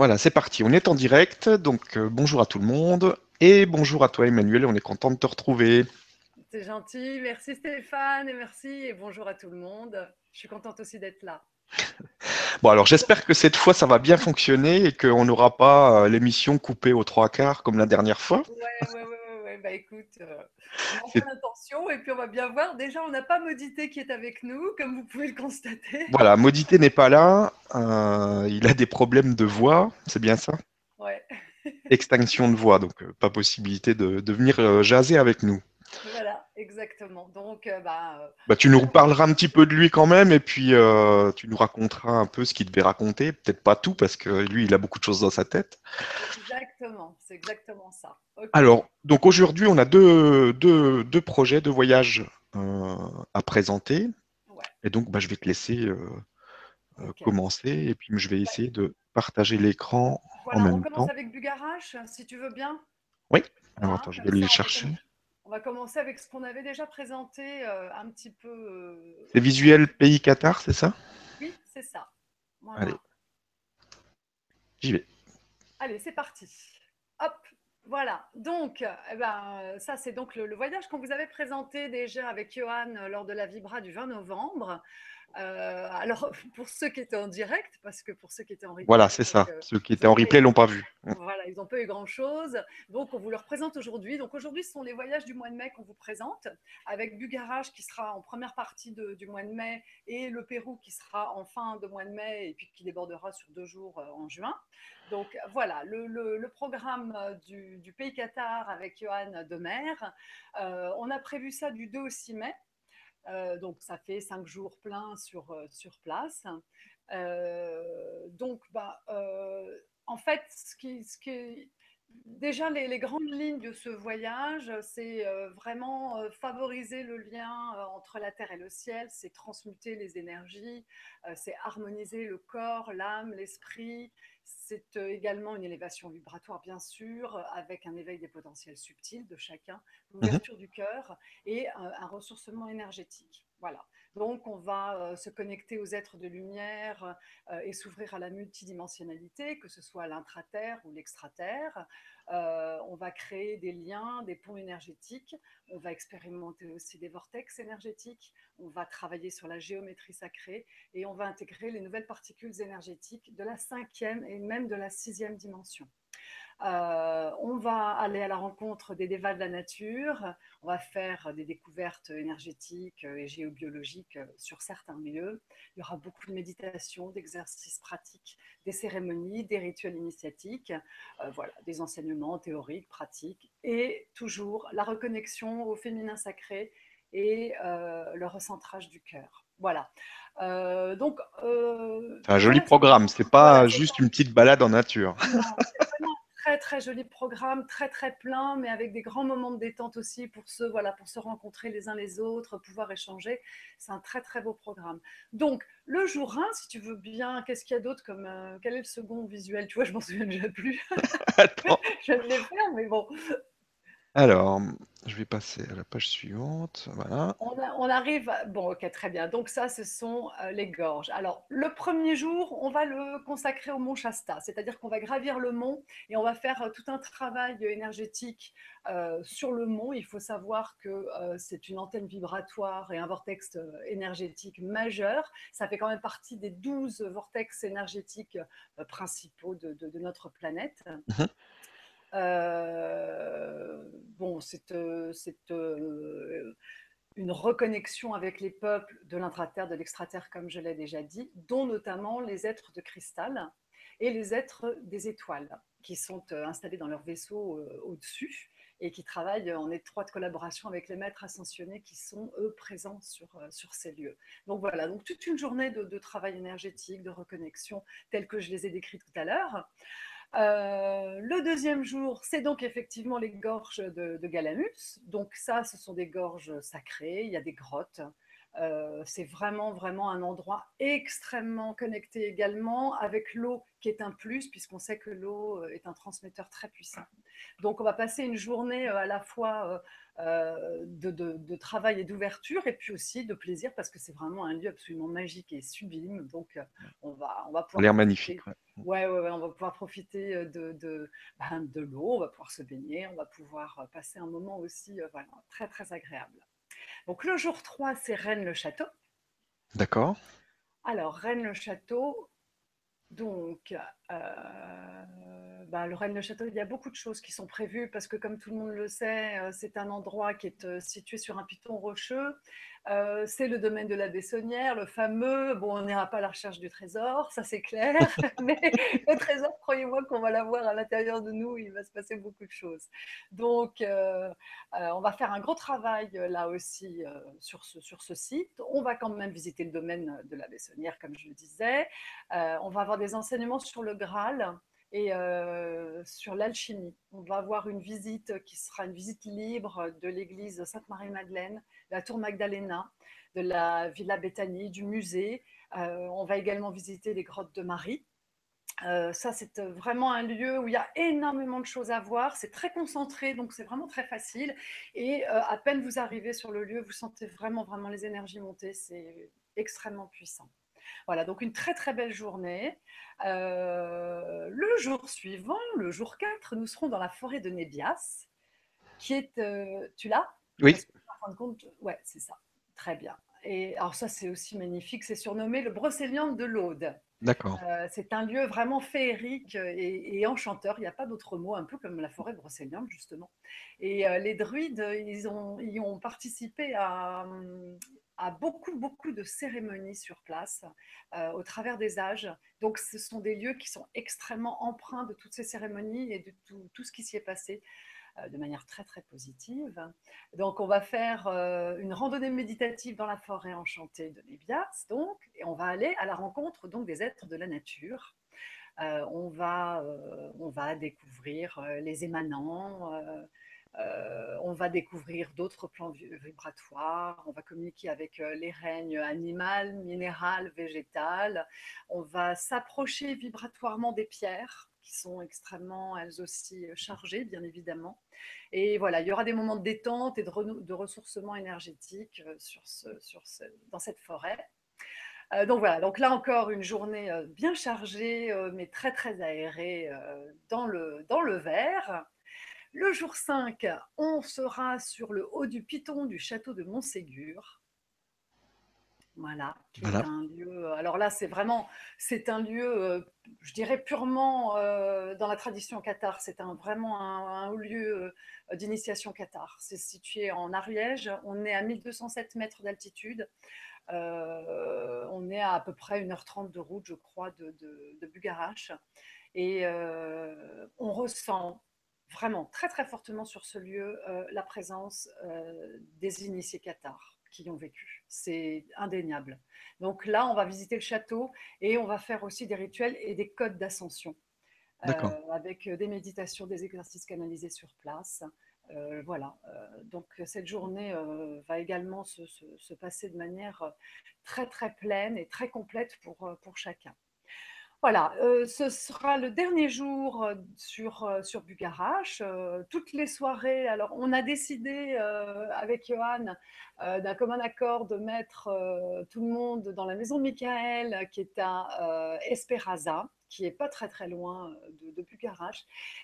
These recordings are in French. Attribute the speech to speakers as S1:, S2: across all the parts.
S1: Voilà, c'est parti. On est en direct. Donc, euh, bonjour à tout le monde. Et bonjour à toi, Emmanuel. On est content de te retrouver.
S2: C'est gentil. Merci Stéphane et merci et bonjour à tout le monde. Je suis contente aussi d'être là.
S1: Bon, alors j'espère que cette fois ça va bien fonctionner et qu'on n'aura pas euh, l'émission coupée aux trois quarts comme la dernière fois.
S2: Ouais, ouais, ouais, ouais, Bah écoute, euh, on a l'intention et puis on va bien voir. Déjà, on n'a pas Modité qui est avec nous, comme vous pouvez le constater.
S1: Voilà, Modité n'est pas là. Euh, il a des problèmes de voix, c'est bien ça?
S2: Ouais.
S1: Extinction de voix, donc pas possibilité de, de venir jaser avec nous.
S2: Voilà, exactement. Donc, euh, bah, euh,
S1: Bah, tu nous parleras un petit peu de lui quand même, et puis euh, tu nous raconteras un peu ce qu'il devait raconter. Peut-être pas tout, parce que lui, il a beaucoup de choses dans sa tête.
S2: exactement, c'est exactement ça.
S1: Alors, donc aujourd'hui, on a deux, deux, deux projets de voyage euh, à présenter.
S2: Ouais.
S1: Et donc, bah, je vais te laisser commencer, et puis je vais essayer de partager l'écran
S2: Voilà,
S1: en
S2: on
S1: même
S2: commence
S1: temps.
S2: avec Bugarache, si tu veux bien.
S1: Oui. Alors, attends, je vais aller le
S2: on
S1: chercher.
S2: On va commencer avec ce qu'on avait déjà présenté euh, un petit peu. euh,
S1: C'est visuel pays Qatar, c'est ça?
S2: Oui, c'est ça. Voilà.
S1: Allez. J'y vais.
S2: Allez, c'est parti. Hop, voilà. Donc, eh ben, ça, c'est donc le, le voyage qu'on vous avait présenté déjà avec Johan lors de la Vibra du 20 novembre. Euh, alors, pour ceux qui étaient en direct, parce que pour ceux qui étaient en replay,
S1: Voilà, c'est ça.
S2: euh,
S1: Ceux qui étaient en replay l'ont pas vu.
S2: voilà, ils n'ont pas eu grand-chose. Donc, on vous le représente aujourd'hui. Donc, aujourd'hui, ce sont les voyages du mois de mai qu'on vous présente, avec Bugarage qui sera en première partie de- du mois de mai et le Pérou qui sera en fin de mois de mai et puis qui débordera sur deux jours euh, en juin. Donc, voilà, le, le- le programme du, du Pays Qatar avec Johan Demer. Euh, on a prévu ça du 2 au 6 mai. Euh, donc, ça fait cinq jours pleins sur, euh, sur place. Euh, donc, bah, en fait, ce qui, ce déjà les, les grandes lignes de ce voyage, c'est euh, vraiment euh, favoriser le lien euh, entre la terre et le ciel, c'est transmuter les énergies, c'est harmoniser le corps, l'âme, l'esprit. C'est également une élévation vibratoire, bien sûr, avec un éveil des potentiels subtils de chacun, l'ouverture du cœur et un ressourcement énergétique. Voilà. Donc, on va euh, se connecter aux êtres de lumière euh, et s'ouvrir à la multidimensionnalité, que ce soit l'intraterre ou l'extraterre. Euh, on va créer des liens, des ponts énergétiques. On va expérimenter aussi des vortex énergétiques. On va travailler sur la géométrie sacrée et on va intégrer les nouvelles particules énergétiques de la cinquième et même de la sixième dimension. On va aller à la rencontre des dévas de la nature, on va faire des découvertes énergétiques et géobiologiques sur certains lieux. Il y aura beaucoup de méditation, d'exercices pratiques, des cérémonies, des rituels initiatiques, euh, voilà, des enseignements théoriques, pratiques, et toujours la reconnexion au féminin sacré et euh, le recentrage du cœur. Voilà. Euh, donc, euh,
S1: C'est un joli
S2: voilà,
S1: programme. C'est pas juste une petite balade en nature.
S2: non, très très joli programme, très très plein, mais avec des grands moments de détente aussi pour se, voilà, pour se rencontrer les uns les autres, pouvoir échanger. C'est un très très beau programme. Donc, le jour 1, si tu veux bien, qu'est-ce qu'il y a d'autre comme. euh, quel est le second visuel? Tu vois, je m'en souviens déjà plus. Je vais me les faire, mais bon.
S1: Alors, je vais passer à la page suivante. Voilà.
S2: On, a- on arrive. à- Bon, ok, très bien. Donc, ça, ce sont euh, les gorges. Alors, le premier jour, on va le consacrer au mont Shasta, c'est-à-dire qu'on va gravir le mont et on va faire euh, tout un travail énergétique euh, sur le mont. Il faut savoir que euh, c'est une antenne vibratoire et un vortex euh, énergétique majeur. Ça fait quand même partie des 12 vortex énergétiques euh, principaux de, de- de notre planète.
S1: Mhm.
S2: Euh, bon, c'est euh, euh, une reconnexion avec les peuples de l'intraterre, de l'extraterre, comme je l'ai déjà dit, dont notamment les êtres de cristal et les êtres des étoiles, qui sont installés dans leur vaisseau au-dessus et qui travaillent en étroite collaboration avec les maîtres ascensionnés qui sont, eux, présents sur, ces lieux. Donc voilà, donc toute une journée de, de travail énergétique, de reconnexion, telle que je les ai décrites tout à l'heure. Euh, le deuxième jour, c'est donc effectivement les gorges de, de Galamus. Donc ça, ce sont des gorges sacrées, il y a des grottes. Euh, c'est vraiment, vraiment un endroit extrêmement connecté également avec l'eau qui est un plus, puisqu'on sait que l'eau est un transmetteur très puissant. Donc on va passer une journée euh, à la fois euh, de, de, de, travail et d'ouverture, et puis aussi de plaisir, parce que c'est vraiment un lieu absolument magique et sublime. Donc on va, on va pouvoir...
S1: L'air magnifique. Ouais.
S2: Ouais, ouais, ouais, on va pouvoir profiter de, de, ben, de l'eau, on va pouvoir se baigner, on va pouvoir passer un moment aussi voilà, très, très agréable. Donc le jour 3, c'est Rennes-le-Château.
S1: D'accord.
S2: Alors, Rennes-le-Château, donc, euh, bah, le Rennes-le-Château, il y a beaucoup de choses qui sont prévues parce que, comme tout le monde le sait, euh, c'est un endroit qui est euh, situé sur un piton rocheux. Euh, c'est le domaine de la Bessonnière, le fameux. Bon, on n'ira pas à la recherche du trésor, ça c'est clair, mais le trésor, croyez-moi qu'on va l'avoir à l'intérieur de nous, il va se passer beaucoup de choses. Donc, euh, euh, on va faire un gros travail là aussi sur, ce, sur ce site. On va quand même visiter le domaine de la Bessonnière, comme je le disais. on va avoir des enseignements sur le Graal et sur l'alchimie. On va avoir une visite qui sera une visite libre de l'église Sainte-Marie-Madeleine, de la tour Magdalena, de la Villa Bethanie, du musée. on va également visiter les grottes de Marie. ça, c'est vraiment un lieu où il y a énormément de choses à voir. C'est très concentré, donc c'est vraiment très facile. Et à peine vous arrivez sur le lieu, vous sentez vraiment, vraiment les énergies monter. C'est extrêmement puissant. Voilà, donc une très très belle journée. Euh, le jour suivant, le jour 4, nous serons dans la forêt de Nébias, qui est... Euh, tu l'as?
S1: Oui.
S2: En compte, ouais, c'est ça. Très bien. Et alors ça, c'est aussi magnifique. C'est surnommé le Brocéliande de l'Aude. Euh, c'est un lieu vraiment féerique et, enchanteur. Il n'y a pas d'autre mot, un peu comme la forêt brocéliande, justement. Et les druides, ils ont, participé à, beaucoup, beaucoup de cérémonies sur place euh, au travers des âges. Donc, ce sont des lieux qui sont extrêmement empreints de toutes ces cérémonies et de tout, ce qui s'y est passé euh, de manière très, très positive. Donc, on va faire euh, une randonnée méditative dans la forêt enchantée de Nébias, donc, et on va aller à la rencontre donc, des êtres de la nature. on, va, on va découvrir les émanants, euh, on va découvrir d'autres plans vibratoires, on va communiquer avec euh, les règnes animal, minéral, végétal, on va s'approcher vibratoirement des pierres qui sont extrêmement, elles aussi, euh, chargées, bien évidemment. Et voilà, il y aura des moments de détente et de, ressourcement énergétique sur dans cette forêt. donc voilà, donc là encore une journée bien chargée, mais très très aérée dans, le, dans le verre. Le jour 5, on sera sur le haut du piton du château de Montségur. Voilà, qui est un lieu. Alors là, c'est vraiment, c'est un lieu, euh, je dirais purement euh, dans la tradition cathare. C'est un, vraiment un, lieu euh, d'initiation cathare. C'est situé en Ariège. On est à 1207 mètres d'altitude. on est à à peu près 1h30 de route, je crois, de, de, de Bugarache. Et on ressent vraiment très très fortement sur ce lieu euh, la présence euh, des initiés cathares qui y ont vécu. C'est indéniable. Donc là, on va visiter le château et on va faire aussi des rituels et des codes d'ascension. Euh, avec des méditations, des exercices canalisés sur place. voilà. donc cette journée va également se, se, passer de manière très très pleine et très complète pour, pour chacun. Voilà, euh, ce sera le dernier jour euh, sur, euh, sur toutes les soirées, alors on a décidé avec Johan d'un commun accord de mettre tout le monde dans la maison de Michael qui est à Esperaza qui est pas très très loin de, de.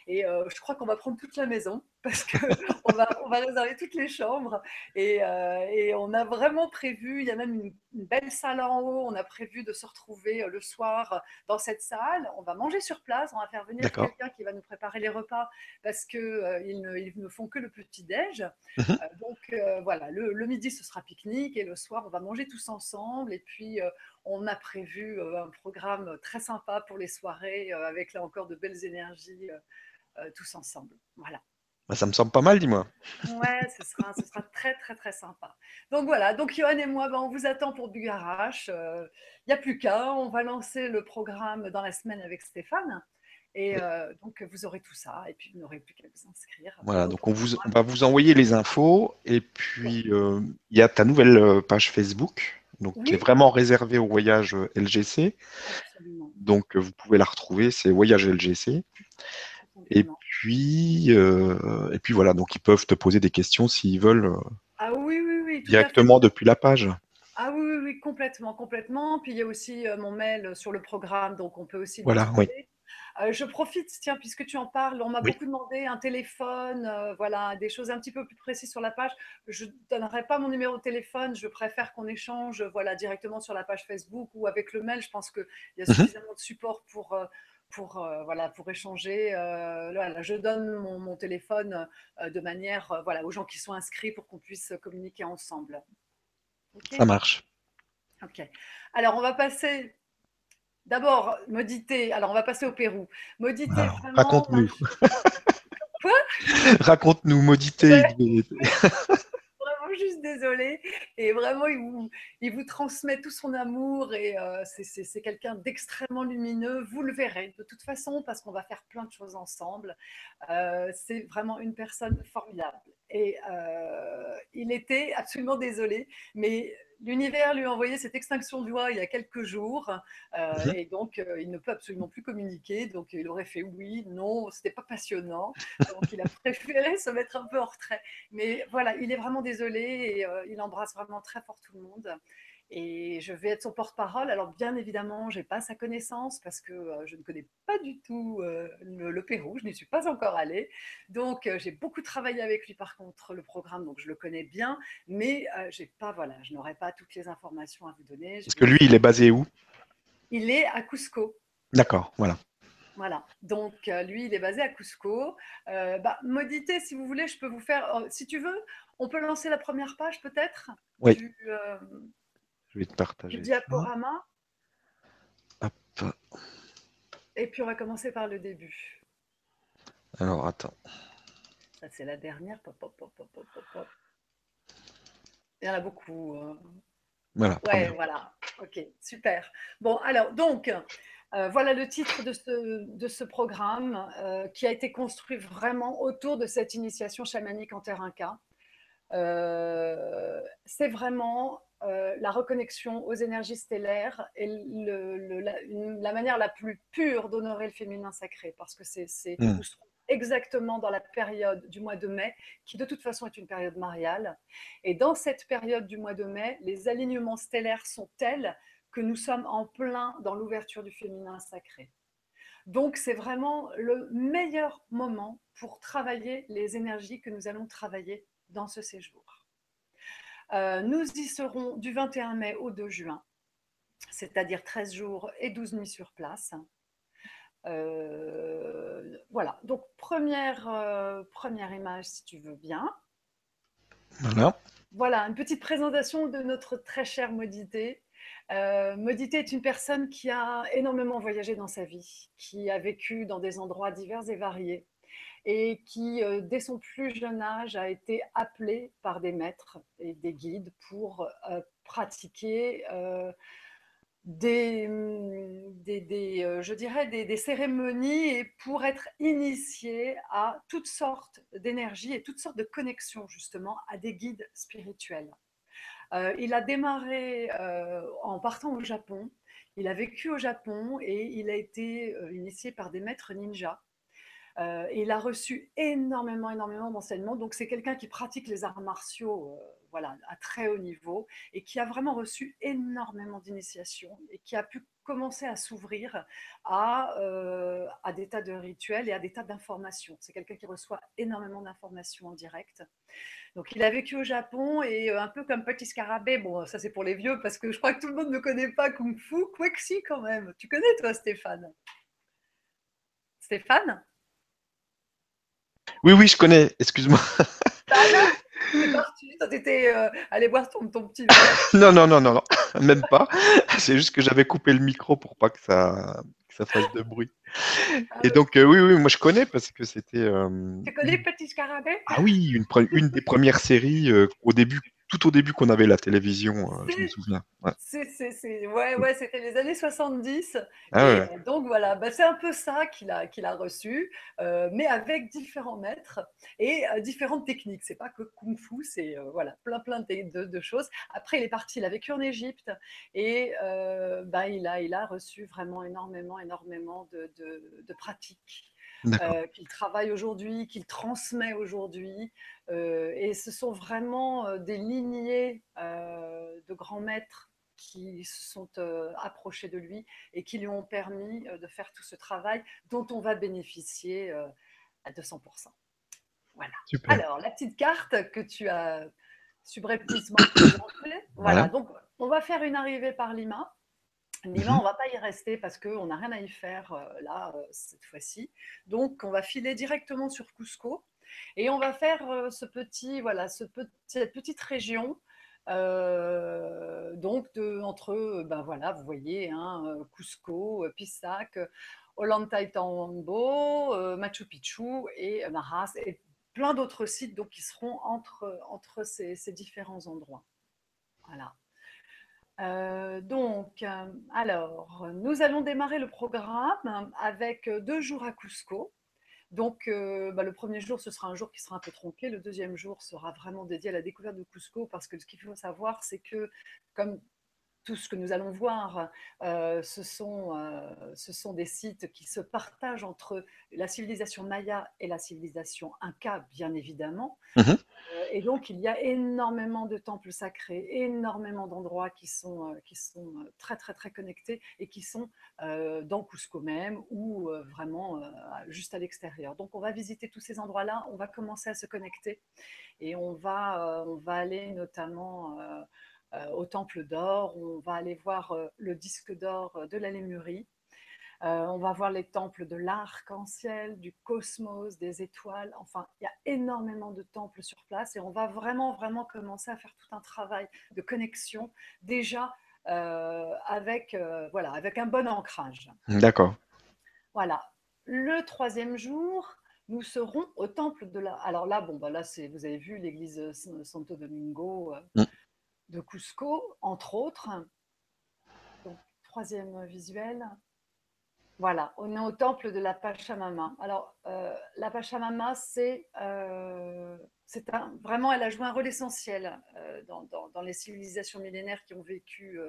S2: Et je crois qu'on va prendre toute la maison parce qu'on va, on va réserver toutes les chambres. Et, et, on a vraiment prévu, il y a même une, belle salle en haut, on a prévu de se retrouver le soir dans cette salle. On va manger sur place, on va faire venir quelqu'un qui va nous préparer les repas parce qu'ils ils ne, ils ne font que le petit-déj. Mmh donc voilà, le, le, midi ce sera pique-nique et le soir on va manger tous ensemble. Et puis on a prévu euh, un programme très sympa pour les soirées, euh, avec là encore de belles énergies euh, tous ensemble. Voilà.
S1: Bah, ça me semble pas mal, dis-moi.
S2: Ouais, ce sera, ce sera, très, très, très sympa. Donc voilà, donc Johan et moi, ben, on vous attend pour Bugarache. Il n'y a plus qu'à, on va lancer le programme dans la semaine avec Stéphane. Et donc, vous aurez tout ça, et puis vous n'aurez plus qu'à vous inscrire.
S1: Voilà, donc on, vous, va vous envoyer les infos, et puis il y a ta nouvelle page Facebook donc qui est vraiment réservé au voyage euh, LGC. Donc euh, vous pouvez la retrouver, c'est Voyage LGC. Et puis, euh, et puis voilà, donc ils peuvent te poser des questions s'ils veulent
S2: ah, oui, oui, oui,
S1: directement depuis la page.
S2: Ah oui, oui, complètement, complètement. Puis il y a aussi mon mail sur le programme, donc on peut aussi.
S1: Voilà, oui.
S2: je profite, tiens, puisque tu en parles, on m'a beaucoup demandé un téléphone, voilà, des choses un petit peu plus précises sur la page. Je ne donnerai pas mon numéro de téléphone, je préfère qu'on échange voilà, directement sur la page Facebook ou avec le mail. Je pense qu'il y a mmh suffisamment de support pour, pour, voilà, pour échanger. Voilà, je donne mon, téléphone de manière voilà, aux gens qui sont inscrits pour qu'on puisse communiquer ensemble.
S1: Ça marche.
S2: Ok. Alors, on va passer. D'abord, modité. Alors, on va passer au Pérou. Modité,
S1: Raconte-nous. Quoi? Raconte-nous, modité.
S2: juste désolé. Et vraiment, il vous, il vous, transmet tout son amour et euh, c'est quelqu'un d'extrêmement lumineux. Vous le verrez de toute façon parce qu'on va faire plein de choses ensemble. Euh, c'est vraiment une personne formidable. Et euh, il était absolument désolé, mais l'univers lui a envoyé cette extinction de voix il y a quelques jours, euh, mhm. et donc euh, il ne peut absolument plus communiquer. Donc il aurait fait oui, non, c'était pas passionnant. Donc il a préféré se mettre un peu en retrait. Mais voilà, il est vraiment désolé et il embrasse vraiment très fort tout le monde et je vais être son porte-parole. Alors bien évidemment, je n'ai pas sa connaissance parce que euh, je ne connais pas du tout euh, le, Pérou, je n'y suis pas encore allée. Donc euh, j'ai beaucoup travaillé avec lui par contre le programme, donc je le connais bien, mais j'ai pas voilà, je n'aurai pas toutes les informations à vous donner.
S1: Parce que lui, il est basé où?
S2: Il est à Cusco.
S1: D'accord, voilà.
S2: Voilà, donc lui, il est basé à Cusco. bah, modité, si vous voulez, je peux vous faire, si tu veux, on peut lancer la première page peut-être?
S1: Oui. Je vais te partager.
S2: Du diaporama. Hop. Et puis on va commencer par le début.
S1: Alors attends.
S2: Ça c'est la dernière. Il y en a beaucoup. Hein.
S1: Voilà.
S2: Ouais, voilà. Ok, super. Bon, alors donc, euh, voilà le titre de ce, de ce programme euh, qui a été construit vraiment autour de cette initiation chamanique en terre inca. Euh, c'est vraiment euh, la reconnexion aux énergies stellaires est la, manière la plus pure d'honorer le féminin sacré, parce que c'est mmh. exactement dans la période du mois de mai, qui de toute façon est une période mariale. Et dans cette période du mois de mai, les alignements stellaires sont tels que nous sommes en plein dans l'ouverture du féminin sacré. Donc c'est vraiment le meilleur moment pour travailler les énergies que nous allons travailler dans ce séjour. Euh, nous y serons du 21 mai au 2 juin, c'est-à-dire 13 jours et 12 nuits sur place. Euh, voilà, donc première, euh, première image si tu veux bien.
S1: Voilà.
S2: Voilà, une petite présentation de notre très chère Modité. Modité est une personne qui a énormément voyagé dans sa vie, qui a vécu dans des endroits divers et variés, et qui, euh, dès son plus jeune âge, a été appelé par des maîtres et des guides pour euh, pratiquer euh, des, des, je dirais des, cérémonies et pour être initié à toutes sortes d'énergies et toutes sortes de connexions justement à des guides spirituels. il a démarré en partant au Japon. Il a vécu au Japon et il a été initié par des maîtres ninjas euh, il a reçu énormément, énormément d'enseignements. Donc, c'est quelqu'un qui pratique les arts martiaux euh, voilà, à très haut niveau et qui a vraiment reçu énormément d'initiations et qui a pu commencer à s'ouvrir à, euh, à des tas de rituels et à des tas d'informations. C'est quelqu'un qui reçoit énormément d'informations en direct. Donc, il a vécu au Japon et un peu comme Petit Scarabée, bon, ça c'est pour les vieux parce que je crois que tout le monde ne connaît pas Kung Fu, si quand même. Tu connais toi, Stéphane? Stéphane?
S1: Oui, oui, je connais, excuse-moi.
S2: Tu étais euh, allé voir ton, ton petit.
S1: non, non, non, non, non, même pas. C'est juste que j'avais coupé le micro pour pas que ça, ça fasse de bruit. Ah Et donc, euh, oui, oui, moi je connais parce que c'était.
S2: Euh, tu connais Petit Scarabée?
S1: Ah oui, une, une des premières séries au début tout au début qu'on avait la télévision, euh, je me souviens.
S2: Ouais, ouais, ouais c'était les années 70. Ah donc voilà, bah, c'est un peu ça qu'il a, qu'il a reçu, euh, mais avec différents maîtres et euh, différentes techniques. C'est pas que kung fu, c'est voilà, plein plein de, de, choses. Après, il est parti, il a vécu en Égypte et bah, il, a, il a reçu vraiment énormément, énormément de, de pratiques. Qu'il travaille aujourd'hui, qu'il transmet aujourd'hui. et ce sont vraiment des lignées de grands maîtres qui se sont approchés de lui et qui lui ont permis de faire tout ce travail dont on va bénéficier à 200%. Voilà. Alors, la petite carte que tu as subrepticement présentée. Voilà. Donc, on va faire une arrivée par Lima. Lima, mhm. on ne va pas y rester parce qu'on n'a rien à y faire là, cette fois-ci. Donc, on va filer directement sur Cusco et on va faire ce petit, voilà, ce petit, cette petite région euh, donc, de, entre, ben voilà, vous voyez, hein, euh, Cusco, euh, Pisac, Ollantaytambo, Machu Picchu et Maras, et plein d'autres sites donc, qui seront entre, entre ces, ces différents endroits. Voilà. Donc, alors, nous allons démarrer le programme avec deux jours à Cusco. Donc, euh, bah, le premier jour, ce sera un jour qui sera un peu tronqué. Le deuxième jour sera vraiment dédié à la découverte de Cusco parce que ce qu'il faut savoir, c'est que, comme tout ce que nous allons voir, euh, ce, sont, euh, ce sont des sites qui se partagent entre la civilisation maya et la civilisation inca, bien évidemment. Mmh euh, et donc, il y a énormément de temples sacrés, énormément d'endroits qui sont, qui sont très, très, très connectés et qui sont dans Cusco même ou vraiment juste à l'extérieur. Donc, on va visiter tous ces endroits-là, on va commencer à se connecter et on va, on va aller notamment au Temple d'Or, on va aller voir euh, le disque d'or euh, de la Lémurie. on va voir les temples de l'arc-en-ciel, du cosmos, des étoiles. Enfin, il y a énormément de temples sur place et on va vraiment, vraiment commencer à faire tout un travail de connexion déjà avec, voilà, avec un bon ancrage.
S1: D'accord.
S2: Voilà. Le troisième jour, nous serons au temple de la. Alors là, bon, bah là, c'est, vous avez vu l'église Santo Domingo. Mm de Cusco, entre autres. Troisième visuel. Voilà, on est au temple de la Pachamama. Alors, euh, la Pachamama, c'est euh, vraiment, elle a joué un rôle essentiel euh, dans, les civilisations millénaires qui ont vécu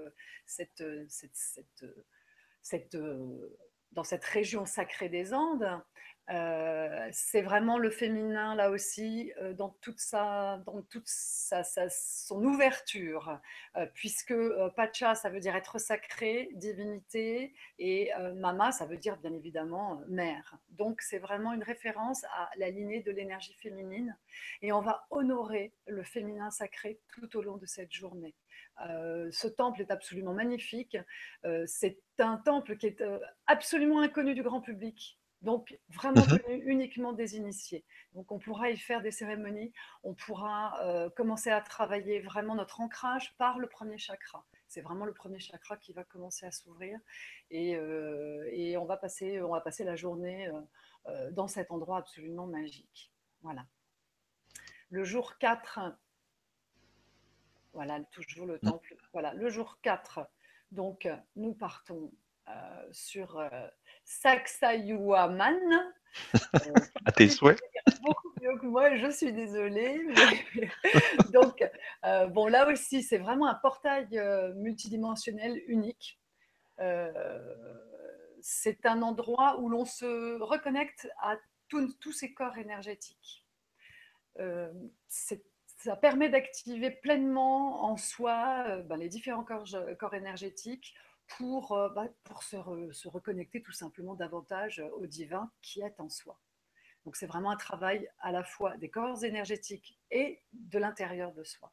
S2: dans cette région sacrée des Andes. Euh, c'est vraiment le féminin là aussi euh, dans toute sa, dans toute sa, son ouverture, euh, puisque Pacha ça veut dire être sacré, divinité, et Mama ça veut dire bien évidemment mère. Donc c'est vraiment une référence à la lignée de l'énergie féminine, et on va honorer le féminin sacré tout au long de cette journée. ce temple est absolument magnifique. c'est un temple qui est absolument inconnu du grand public donc vraiment mmh uniquement des initiés. Donc on pourra y faire des cérémonies, on pourra euh, commencer à travailler vraiment notre ancrage par le premier chakra. C'est vraiment le premier chakra qui va commencer à s'ouvrir et, euh, on, va passer, on va passer la journée euh, dans cet endroit absolument magique. Voilà. Le jour 4, voilà, toujours le mmh. temple. Voilà, le jour 4, donc nous partons sur Saksayuaman.
S1: à tes souhaits.
S2: Beaucoup mieux que moi, je suis désolée. Donc, euh, bon, là aussi, c'est vraiment un portail euh, multidimensionnel unique. Euh, c'est un endroit où l'on se reconnecte à tous ces corps énergétiques. ça permet d'activer pleinement en soi ben, les différents corps, corps énergétiques pour, euh, bah, pour se, se, reconnecter tout simplement davantage au divin qui est en soi. Donc c'est vraiment un travail à la fois des corps énergétiques et de l'intérieur de soi.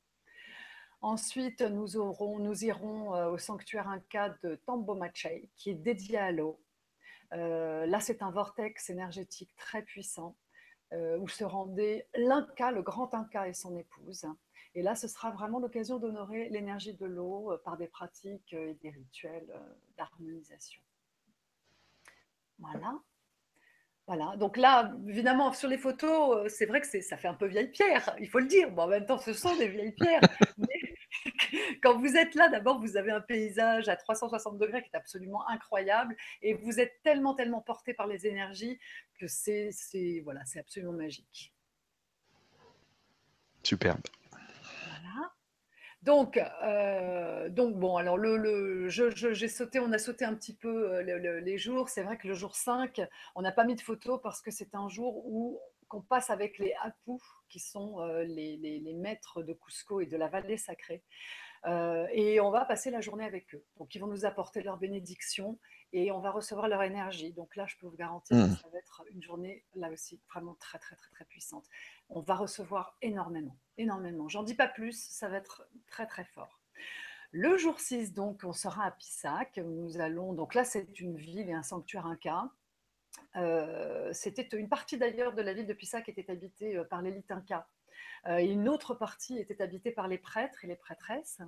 S2: Ensuite, nous, aurons, nous irons euh, au sanctuaire Inca de Tambomachay, qui est dédié à l'eau. Euh, là, c'est un vortex énergétique très puissant, où se rendait l'Inca, le grand Inca et son épouse. Et là, ce sera vraiment l'occasion d'honorer l'énergie de l'eau euh, par des pratiques euh, et des rituels euh, d'harmonisation. Voilà. Voilà. Donc là, évidemment, sur les photos, c'est vrai que ça fait un peu vieille pierre, il faut le dire. Bon, en même temps, ce sont des vieilles pierres. mais quand vous êtes là, d'abord, vous avez un paysage à 360 degrés qui est absolument incroyable. Et vous êtes tellement, tellement porté par les énergies que c'est voilà, absolument magique.
S1: Superbe.
S2: Donc, euh, donc bon, alors le, j'ai sauté, on a sauté un petit peu euh, les jours. C'est vrai que le jour 5, on n'a pas mis de photos parce que c'est un jour où qu'on passe avec les Apu, qui sont euh, les, les, maîtres de Cusco et de la vallée sacrée. et on va passer la journée avec eux. Donc, ils vont nous apporter leur bénédiction et on va recevoir leur énergie. Donc là, je peux vous garantir que mmh. ça va être une journée, là aussi, vraiment très, très, très, très puissante on va recevoir énormément, énormément. J'en dis pas plus, ça va être très très fort. Le jour 6, donc, on sera à Pissac. Nous allons, donc là, c'est une ville et un sanctuaire inca. Euh, c'était une partie d'ailleurs de la ville de Pissac était habitée euh, par l'élite inca. Euh, une autre partie était habitée par les prêtres et les prêtresses.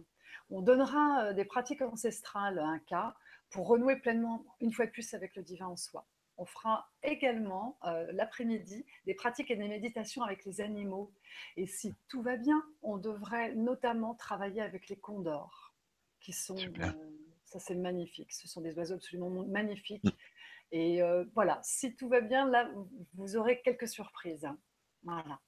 S2: On donnera des pratiques ancestrales inca pour renouer pleinement, une fois de plus, avec le divin en soi. On fera également euh, l'après-midi des pratiques et des méditations avec les animaux. Et si tout va bien, on devrait notamment travailler avec les condors, qui sont... Euh, ça, c'est magnifique. Ce sont des oiseaux absolument magnifiques. Et euh, voilà, si tout va bien, là, vous aurez quelques surprises. Voilà.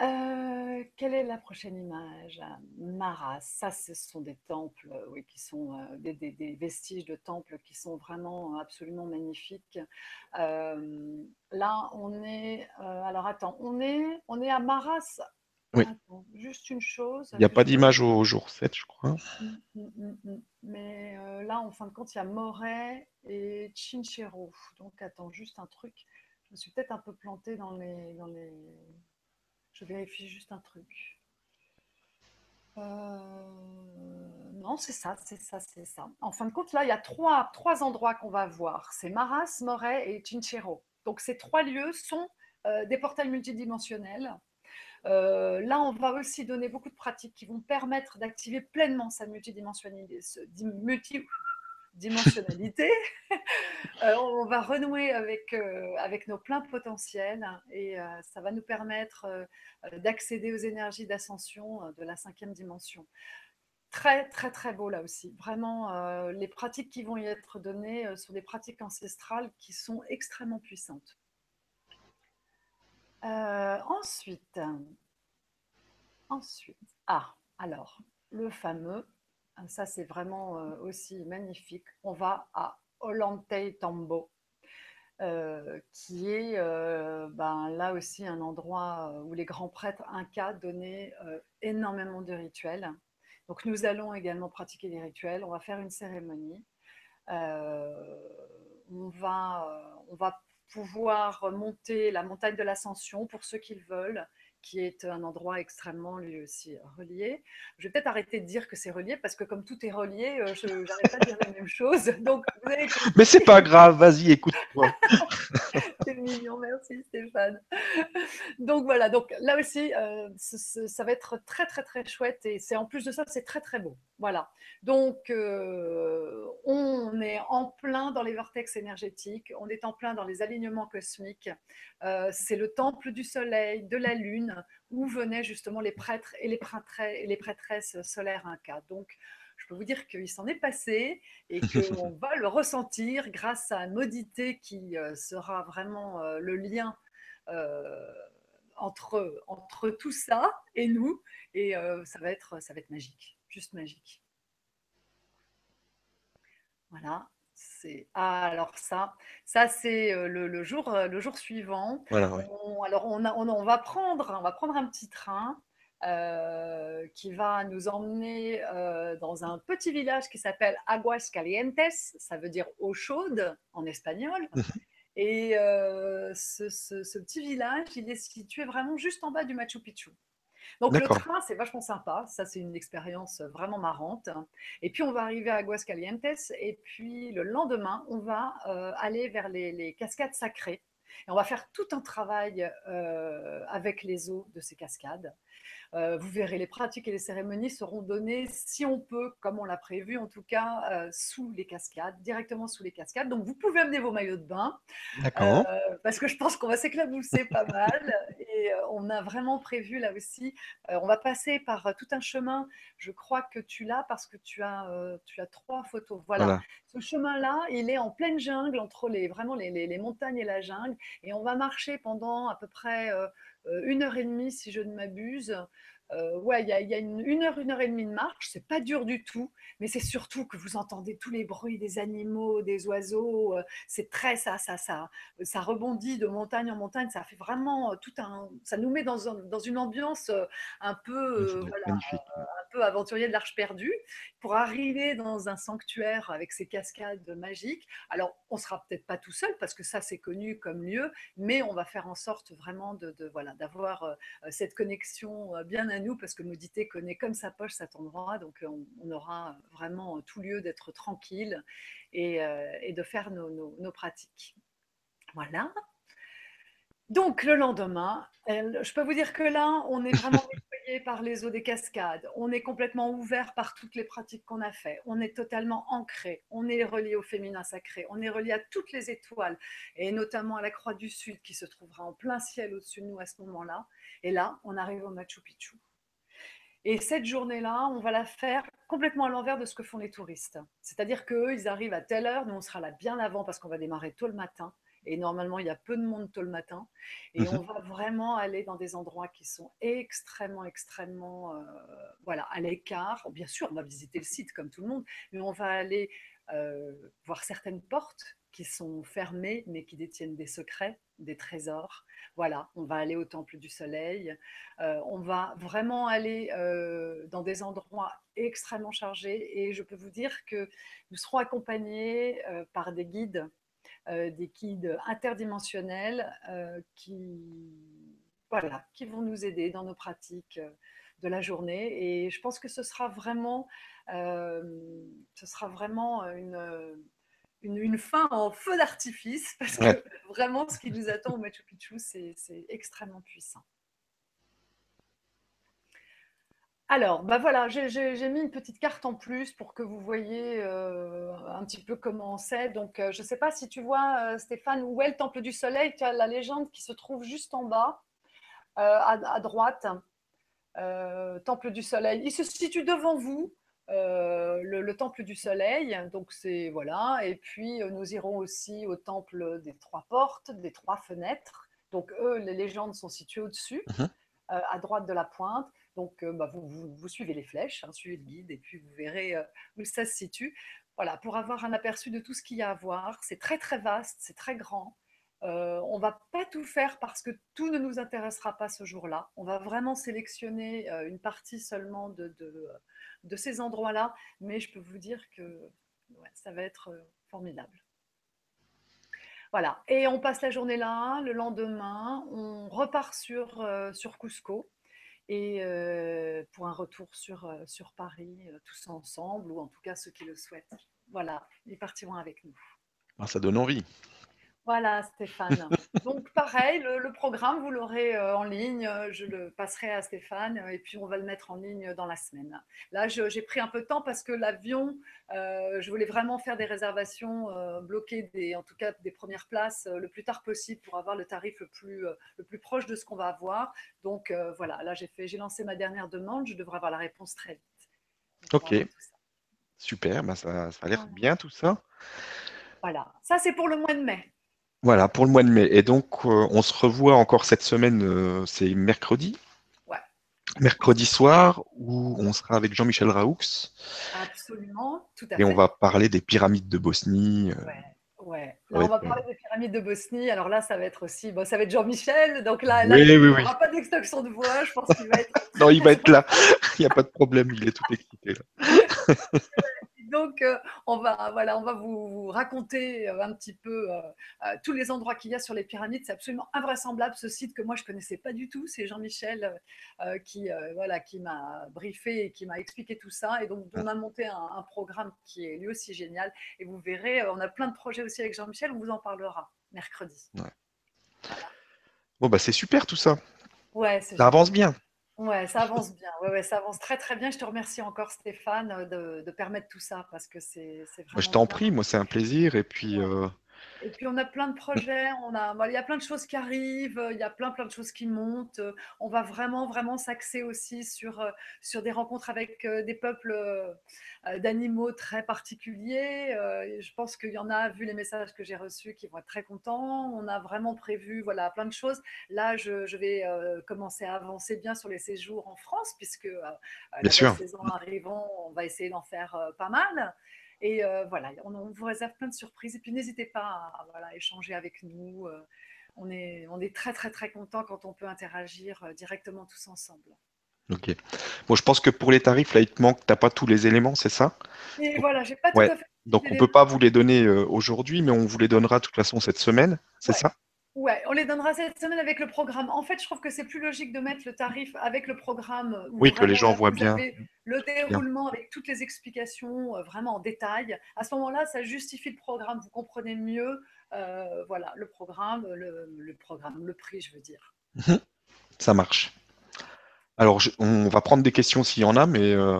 S2: Euh, quelle est la prochaine image? Maras, ça ce sont des temples, euh, oui, qui sont euh, des, vestiges de temples qui sont vraiment absolument magnifiques. là, on est, alors attends, on est, on est à Maras?
S1: Oui.
S2: juste une chose.
S1: Il n'y a pas d'image au jour 7, je crois.
S2: Mmh, mmh, mmh, Mais là, en fin de compte, il y a Moret et Chinchero. Donc, attends, juste un truc. Je me suis peut-être un peu plantée dans les, dans les, je vérifie juste un truc. Euh, non, c'est ça, c'est ça, c'est ça. En fin de compte, là, il y a trois, endroits qu'on va voir. C'est Maras, Moret et Chinchero. Donc, ces trois lieux sont euh, des portails multidimensionnels. Euh, là, on va aussi donner beaucoup de pratiques qui vont permettre d'activer pleinement sa multidimensionnalité, multi, dimensionnalité. Euh, on va renouer avec, euh, avec nos pleins potentiels et euh, ça va nous permettre d'accéder aux énergies d'ascension de la cinquième dimension. Très, très, très beau là aussi. Vraiment, les pratiques qui vont y être données sont des pratiques ancestrales qui sont extrêmement puissantes. ensuite, ensuite, ah, alors, le fameux ça, c'est vraiment euh, aussi magnifique. On va à Olantei Tambo, euh, qui est euh, ben, là aussi un endroit où les grands prêtres incas donnaient énormément de rituels. Donc nous allons également pratiquer des rituels. On va faire une cérémonie. on, va, on va pouvoir monter la montagne de l'ascension pour ceux qui le veulent qui est un endroit extrêmement lui aussi relié. Je vais peut-être arrêter de dire que c'est relié parce que comme tout est relié, euh, je n'arrête pas de dire la même chose. Donc,
S1: Mais c'est pas grave, vas-y, écoute-moi.
S2: c'est mignon, merci Stéphane. Donc voilà, donc là aussi, euh, ça va être très très très chouette et c'est en plus de ça, c'est très très beau. Voilà. Donc euh, on est en plein dans les vortex énergétiques, on est en plein dans les alignements cosmiques. c'est le temple du soleil, de la lune où venaient justement les prêtres et les, et les prêtresses solaires incas. Donc, je peux vous dire qu'il s'en est passé et qu'on va le ressentir grâce à Modité qui euh, sera vraiment euh, le lien euh, entre, entre tout ça et nous. Et ça, va être, ça va être magique, juste magique. Voilà. Ah, alors ça, ça c'est le, jour, le jour suivant. alors on, on, va prendre, on va prendre un petit train euh, qui va nous emmener dans un petit village qui s'appelle Aguas Calientes, ça veut dire eau chaude en espagnol. Et ce, ce, petit village, il est situé vraiment juste en bas du Machu Picchu. Donc le train, c'est vachement sympa. Ça, c'est une expérience vraiment marrante. Et puis on va arriver à Aguascalientes. Et puis le lendemain, on va euh, aller vers les, cascades sacrées. Et on va faire tout un travail euh, avec les eaux de ces cascades. Euh, vous verrez, les pratiques et les cérémonies seront données, si on peut, comme on l'a prévu en tout cas, euh, sous les cascades, directement sous les cascades. Donc vous pouvez amener vos maillots de bain.
S1: D'accord.
S2: Euh, parce que je pense qu'on va s'éclabousser pas mal. Et on a vraiment prévu là aussi, on va passer par tout un chemin. Je crois que tu l'as parce que tu as, tu as trois photos. Voilà. Ce chemin-là, il est en pleine jungle, entre les, vraiment les, les, montagnes et la jungle. Et on va marcher pendant à peu près une heure et demie, si je ne m'abuse, euh, ouais, il y a, une, heure, une heure et demie de marche. C'est pas dur du tout, mais c'est surtout que vous entendez tous les bruits des animaux, des oiseaux. Euh, c'est très ça, ça, ça, ça rebondit de montagne en montagne. Ça fait vraiment euh, tout un, ça nous met dans, dans une ambiance un peu, un peu aventurier de l'Arche perdue pour arriver dans un sanctuaire avec ses cascades magiques. Alors, on sera peut-être pas tout seul parce que ça c'est connu comme lieu, mais on va faire en sorte vraiment de, voilà d'avoir cette connexion bien à nous parce que Modité connaît comme sa poche cet endroit, donc euh, on, aura vraiment tout lieu d'être tranquille et, euh, de faire nos, pratiques. Voilà. Donc le lendemain, je peux vous dire que là, on est vraiment nettoyé par les eaux des cascades, on est complètement ouvert par toutes les pratiques qu'on a fait, on est totalement ancré, on est relié au féminin sacré, on est relié à toutes les étoiles et notamment à la croix du Sud qui se trouvera en plein ciel au-dessus de nous à ce moment-là. Et là, on arrive au Machu Picchu. Et cette journée-là, on va la faire complètement à l'envers de ce que font les touristes. C'est-à-dire qu'eux, ils arrivent à telle heure, nous on sera là bien avant parce qu'on va démarrer tôt le matin. Et normalement, il y a peu de monde tôt le matin. Et mhm. on va vraiment aller dans des endroits qui sont extrêmement, extrêmement euh, voilà, à l'écart. Bien sûr, on va visiter le site comme tout le monde, mais on va aller voir certaines portes qui sont fermées, mais qui détiennent des secrets, des trésors. Voilà, on va aller au Temple du Soleil. Euh, on va vraiment aller euh, dans des endroits extrêmement chargés. Et je peux vous dire que nous serons accompagnés euh, par des guides, des guides interdimensionnels qui, voilà, qui vont nous aider dans nos pratiques de la journée. Et je pense que ce sera vraiment, ce sera vraiment une une, fin en feu d'artifice, parce que vraiment, ce qui nous attend au Machu Picchu, c'est extrêmement puissant. Alors, bah voilà, j'ai mis une petite carte en plus pour que vous voyez euh, un petit peu comment c'est. Donc, euh, je ne sais pas si tu vois, euh, Stéphane, où est le Temple du Soleil Tu as la légende qui se trouve juste en bas, à, droite. Temple du Soleil. Il se situe devant vous. Euh, le, temple du soleil, donc c'est voilà, et puis euh, nous irons aussi au temple des trois portes, des trois fenêtres. Donc eux, les légendes sont situées au-dessus, mhm. euh, à droite de la pointe. Donc bah, vous, suivez les flèches, hein, suivez le guide, et puis vous verrez où ça se situe. Voilà, pour avoir un aperçu de tout ce qu'il y a à voir. C'est très très vaste, c'est très grand. On va pas tout faire parce que tout ne nous intéressera pas ce jour-là. On va vraiment sélectionner une partie seulement de, ces endroits-là, mais je peux vous dire que ça va être euh, formidable. Voilà, et on passe la journée là, le lendemain, on repart sur, euh, Cusco et euh, pour un retour sur, sur Paris, tous ensemble, ou en tout cas ceux qui le souhaitent. Voilà, ils partiront avec nous.
S1: Ah, ça donne envie.
S2: Voilà, Stéphane. Donc, pareil, le, programme, vous l'aurez euh, en ligne. Je le passerai à Stéphane et puis on va le mettre en ligne dans la semaine. Là, j'ai pris un peu de temps parce que l'avion, euh, je voulais vraiment faire des réservations, euh, bloquer des, en tout cas des premières places le plus tard possible pour avoir le tarif le plus, le plus proche de ce qu'on va avoir. Donc, voilà, là, j'ai lancé ma dernière demande. Je devrais avoir la réponse très vite.
S1: ok. Super, bah, ça, ça a l'air bien tout ça.
S2: Voilà, ça c'est pour le mois de mai.
S1: Voilà, pour le mois de mai. Et donc, euh, on se revoit encore cette semaine, euh, c'est mercredi.
S2: Ouais.
S1: Mercredi soir, où on sera avec Jean-Michel Raoux.
S2: Absolument, tout
S1: à fait. Et on va parler des pyramides de Bosnie.
S2: Euh. Ouais. Ouais. Là, on va parler des pyramides de Bosnie. Alors là, ça va être aussi, bon, ça va être Jean-Michel. Donc là, il n'y aura pas d'extraction de voix. Je pense qu'il va être.
S1: non, il va être là. Il n'y a pas de problème. Il est tout excité là.
S2: Donc, euh, on va, voilà, on va vous, raconter euh, un petit peu euh, tous les endroits qu'il y a sur les pyramides. C'est absolument invraisemblable ce site que moi je connaissais pas du tout. C'est Jean-Michel qui, voilà, qui m'a briefé et qui m'a expliqué tout ça. Et donc, on a monté un, programme qui est lui aussi génial. Et vous verrez, on a plein de projets aussi avec Jean-Michel. On vous en parlera mercredi.
S1: Bon, bah c'est super tout ça.
S2: Ouais,
S1: ça avance bien.
S2: Ouais, ça avance bien. Ouais, ouais, ça avance très très bien. Je te remercie encore Stéphane de, de permettre tout ça parce que c'est vraiment.
S1: Je t'en prie, moi c'est un plaisir. Et puis, euh,
S2: Et puis on a plein de projets, on a, il y a plein de choses qui arrivent, il y a plein plein de choses qui montent. On va vraiment vraiment s'axer aussi sur sur des rencontres avec des peuples d'animaux très particuliers. Je pense qu'il y en a, vu les messages que j'ai reçus, qui vont être très contents. On a vraiment prévu voilà plein de choses. Là, je, je vais commencer à avancer bien sur les séjours en France puisque
S1: la
S2: saison arrivant, on va essayer d'en faire pas mal. Et euh, voilà, on, vous réserve plein de surprises. Et puis n'hésitez pas à voilà, échanger avec nous. Euh, on, est, on est très très très content quand on peut interagir euh, directement tous ensemble.
S1: Ok. Bon, je pense que pour les tarifs, là, il te manque, tu n'as pas tous les éléments, c'est ça?
S2: Et voilà, j'ai pas tout à fait.
S1: Donc on ne peut pas vous les donner aujourd'hui, mais on vous les donnera de toute façon cette semaine, c'est ça?
S2: Ouais, on les donnera cette semaine avec le programme. En fait, je trouve que c'est plus logique de mettre le tarif avec le programme.
S1: Oui, que les gens voient bien.
S2: Le déroulement avec toutes les explications euh, vraiment en détail. À ce moment-là, ça justifie le programme. Vous comprenez mieux, euh, voilà, le programme, le, programme, le prix, je veux dire.
S1: Mhm. Ça marche. Alors, on va prendre des questions s'il y en a, mais euh,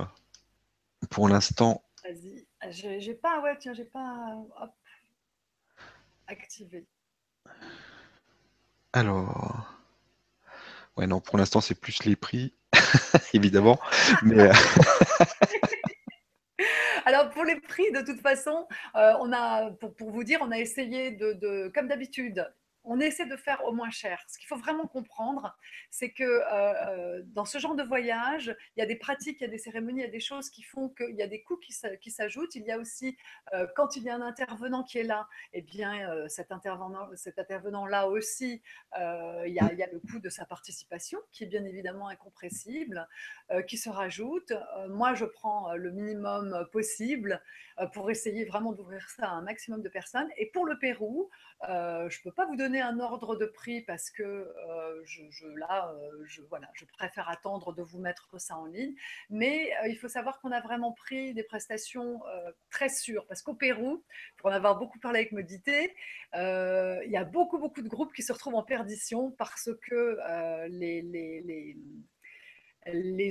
S1: pour l'instant.
S2: Vas-y. J'ai pas, ouais, tiens, j'ai pas hop, activé.
S1: Alors, ouais, non, pour l'instant, c'est plus les prix, évidemment. Euh,
S2: Alors pour les prix, de toute façon, euh, on a, pour, vous dire, on a essayé de comme d'habitude, on essaie de faire au moins cher. Ce qu'il faut vraiment comprendre, c'est que euh, euh, dans ce genre de voyage, il y a des pratiques, il y a des cérémonies, il y a des choses qui font qu'il y a des coûts qui s'ajoutent. Il y a aussi, euh, quand il y a un intervenant qui est là, eh bien, cet intervenant, cet intervenant aussi, il, y a, le coût de sa participation, qui est bien évidemment incompressible, qui se rajoute. moi, je prends le minimum possible pour essayer vraiment d'ouvrir ça à un maximum de personnes. Et pour le Pérou, je ne peux pas vous donner un ordre de prix parce que euh, je, là, euh, je, voilà, je préfère attendre de vous mettre ça en ligne. Mais euh, il faut savoir qu'on a vraiment pris des prestations très sûres parce qu'au Pérou, pour en avoir beaucoup parlé avec Modité, il y a beaucoup, beaucoup de groupes qui se retrouvent en perdition parce que les, les les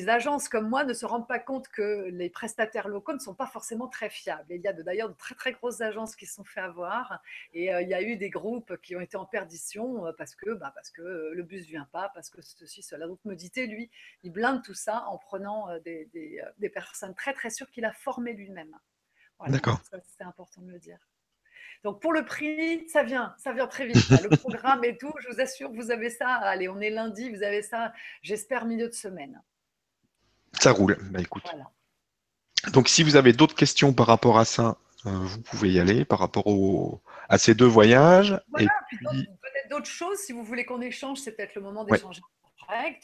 S2: agences comme moi ne se rendent pas compte que les prestataires locaux ne sont pas forcément très fiables. il y a d'ailleurs de très très grosses agences qui se sont fait avoir et euh, il y a eu des groupes qui ont été en perdition euh, parce que, bah, parce que euh, le bus ne vient pas, parce que ceci, cela. Donc Modité, lui, il blinde tout ça en prenant des, des, personnes très très sûres qu'il a formées lui-même.
S1: D'accord.
S2: C'est important de le dire. Donc pour le prix, ça vient, ça vient très vite. Le programme et tout, je vous assure, vous avez ça. Allez, on est lundi, vous avez ça, j'espère, milieu de semaine.
S1: Ça roule. Bah, écoute. Donc si vous avez d'autres questions par rapport à ça, euh, vous pouvez y aller par rapport à ces deux voyages.
S2: Voilà, et puis, peut-être d'autres choses, si vous voulez qu'on échange, c'est peut-être le moment d'échanger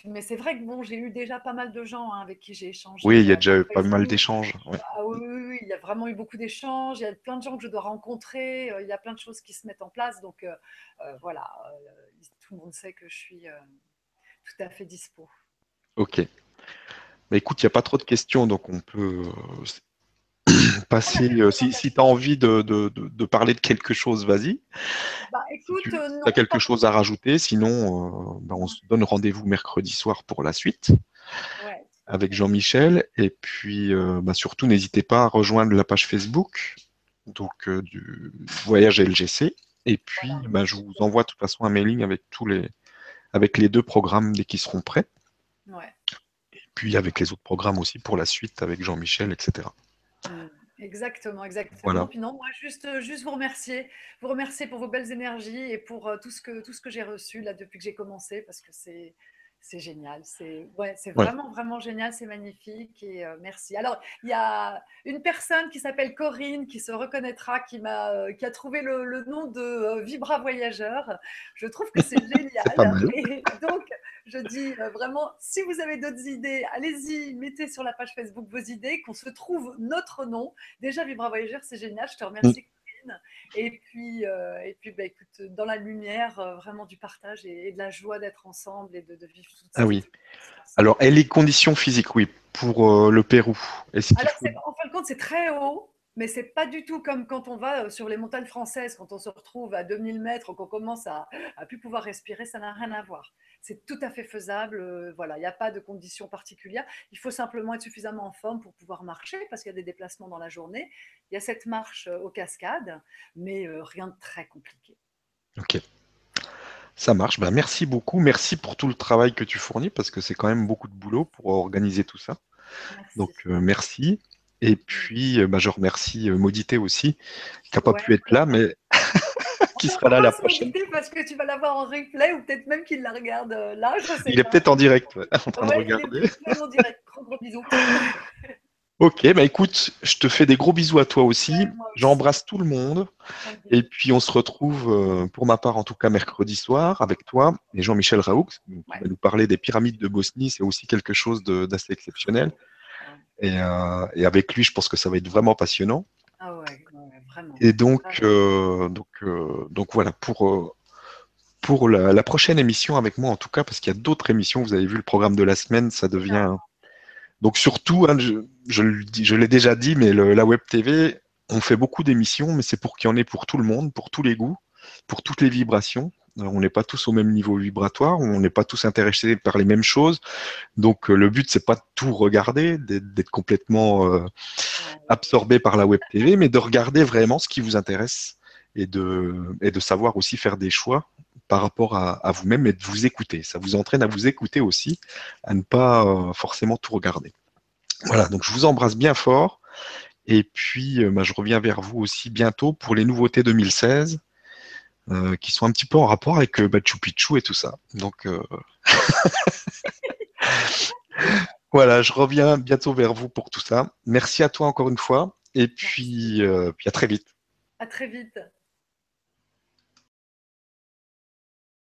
S2: mais c'est vrai que bon, j'ai eu déjà pas mal de gens hein, avec qui j'ai échangé.
S1: Oui, il y a déjà eu pas mal d'échanges.
S2: Ah, oui, oui, il y a vraiment eu beaucoup d'échanges. Il y a plein de gens que je dois rencontrer. Euh, il y a plein de choses qui se mettent en place. Donc euh, euh, voilà, tout le monde sait que je suis tout à fait dispo.
S1: Ok. Bah, écoute, il n'y a pas trop de questions, donc on peut passer. Euh, si, tu as envie de, parler de quelque chose, vas-y.
S2: Bah, écoute, tu
S1: euh, as quelque chose à rajouter, sinon euh, bah, on se donne rendez-vous mercredi soir pour la suite. Avec Jean-Michel. Et puis bah, surtout, n'hésitez pas à rejoindre la page Facebook donc, du voyage LGC. Et puis, je vous envoie de toute façon un mailing avec tous les avec les deux programmes dès qu'ils seront prêts. Et puis avec les autres programmes aussi pour la suite avec Jean-Michel, etc.
S2: Exactement, exactement. Puis non, moi, juste, euh, juste vous remercier, vous remercier pour vos belles énergies et pour euh, tout ce que, tout ce que j'ai reçu là depuis que j'ai commencé, parce que c'est, c'est génial, c'est ouais, c'est vraiment, vraiment génial, c'est magnifique et euh, merci. Alors, il y a une personne qui s'appelle Corinne qui se reconnaîtra, qui, m'a, euh, qui a trouvé le, nom de euh, Vibra Voyageur. Je trouve que c'est génial. et donc, je dis vraiment, si vous avez d'autres idées, allez-y, mettez sur la page Facebook vos idées, qu'on se trouve notre nom. Déjà, Vibra Voyageur, c'est génial, je te remercie. Et puis, euh, et puis bah, écoute, dans la lumière euh, vraiment du partage et, de la joie d'être ensemble et de, vivre tout ça.
S1: Ah oui. Alors, et les conditions physiques, oui, pour euh, le Pérou
S2: Alors, en fin de compte, c'est très haut. mais c'est pas du tout comme quand on va euh, sur les montagnes françaises, quand on se retrouve à 2000 mètres, qu'on commence à, à plus pouvoir respirer, ça n'a rien à voir. C'est tout à fait faisable. Euh, voilà, il n'y a pas de conditions particulières. Il faut simplement être suffisamment en forme pour pouvoir marcher parce qu'il y a des déplacements dans la journée. Il y a cette marche euh, aux cascades, mais rien de très compliqué.
S1: Ok. Ça marche. Ben, merci beaucoup. Merci pour tout le travail que tu fournis parce que c'est quand même beaucoup de boulot pour organiser tout ça. Donc, merci. Et puis, euh, bah, je remercie euh, Maudité aussi, qui n'a pas pu être là, mais qui sera là la prochaine.
S2: Parce que tu vas l'avoir en replay ou peut-être même qu'il la regarde euh, là.
S1: il est peut-être en direct, en train de regarder. Il est en direct. Gros, bisous. Ok, bah écoute, je te fais des gros bisous à toi aussi. J'embrasse tout le monde. Et puis on se retrouve, pour ma part en tout cas, mercredi soir avec toi et Jean-Michel Raoux, qui va nous parler des pyramides de Bosnie. C'est aussi quelque chose d'assez exceptionnel. Euh, et, avec lui, je pense que ça va être vraiment passionnant. Et donc, euh, donc, euh, donc voilà, pour, pour la, prochaine émission avec moi en tout cas, parce qu'il y a d'autres émissions, vous avez vu le programme de la semaine, ça devient... Donc surtout, hein, je, je l'ai déjà dit, mais la Web TV, on fait beaucoup d'émissions, mais c'est pour qu'il y en ait pour tout le monde, pour tous les goûts, pour toutes les vibrations. On n'est pas tous au même niveau vibratoire, on n'est pas tous intéressés par les mêmes choses. Donc euh, le but c'est pas de tout regarder, d'être complètement euh, absorbé par la web TV, mais de regarder vraiment ce qui vous intéresse et de, et de savoir aussi faire des choix par rapport à, vous-même et de vous écouter. Ça vous entraîne à vous écouter aussi, à ne pas euh, forcément tout regarder. Voilà, donc je vous embrasse bien fort. Et puis, bah, je reviens vers vous aussi bientôt pour les nouveautés 2016. Euh, qui sont un petit peu en rapport avec euh, Machu Picchu et tout ça. Donc euh, voilà, je reviens bientôt vers vous pour tout ça. Merci à toi encore une fois et puis, puis à très vite.
S2: À très vite.